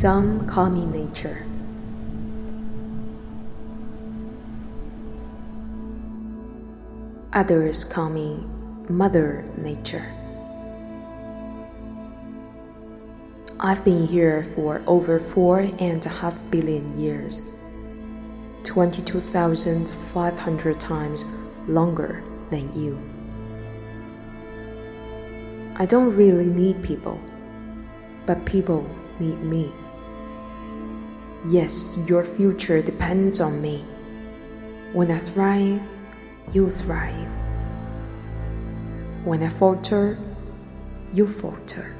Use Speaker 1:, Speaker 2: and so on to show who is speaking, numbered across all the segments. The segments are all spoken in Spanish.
Speaker 1: Some call me nature. Others call me Mother Nature. I've been here for over four and a half billion years, 22,500 times longer than you. I don't really need people, but people need me. Yes, your future depends on me. When I thrive, you thrive. When I falter, you falter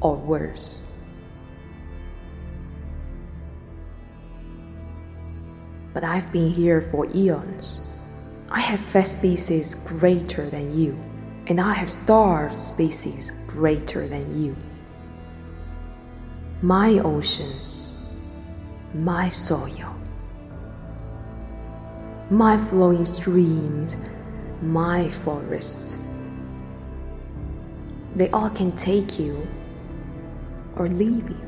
Speaker 1: or worse. But I've been here for eons. I have fed species greater than you, and I have starved species greater than you. My oceans, my soil, my flowing streams, my forests. They all can take you or leave you.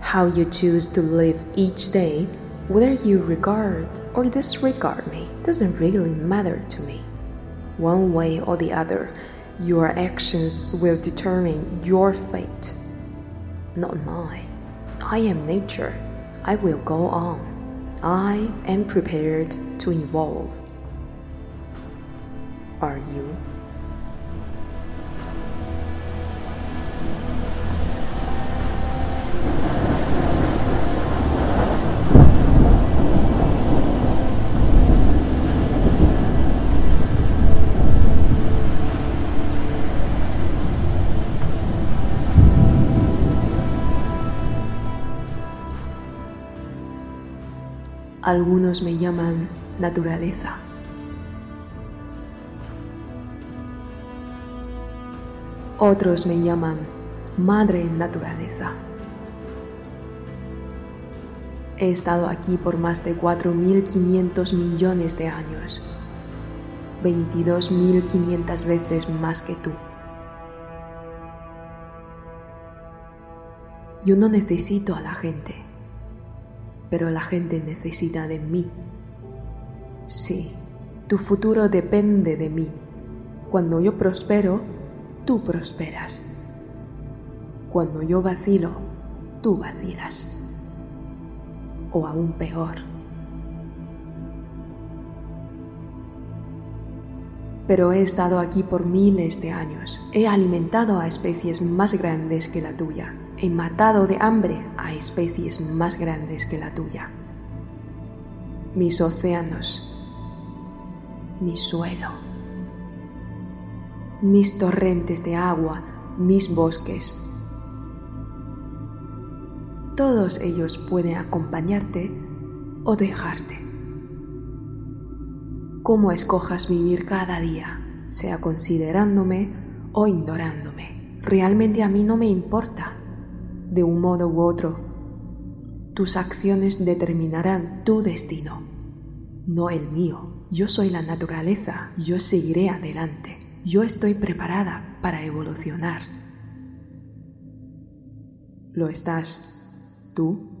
Speaker 1: How you choose to live each day, whether you regard or disregard me, doesn't really matter to me. One way or the other, your actions will determine your fate, not mine. I am nature. I will go on. I am prepared to evolve. Are you? Algunos me llaman naturaleza. Otros me llaman madre naturaleza. He estado aquí por más de 4.500 millones de años, 22.500 veces más que tú. Yo no necesito a la gente pero la gente necesita de mí. Sí, tu futuro depende de mí. Cuando yo prospero, tú prosperas. Cuando yo vacilo, tú vacilas. O aún peor. Pero he estado aquí por miles de años. He alimentado a especies más grandes que la tuya he matado de hambre a especies más grandes que la tuya. Mis océanos, mi suelo, mis torrentes de agua, mis bosques. Todos ellos pueden acompañarte o dejarte. Como escojas vivir cada día, sea considerándome o ignorándome, realmente a mí no me importa de un modo u otro. Tus acciones determinarán tu destino, no el mío. Yo soy la naturaleza, yo seguiré adelante, yo estoy preparada para evolucionar. ¿Lo estás tú?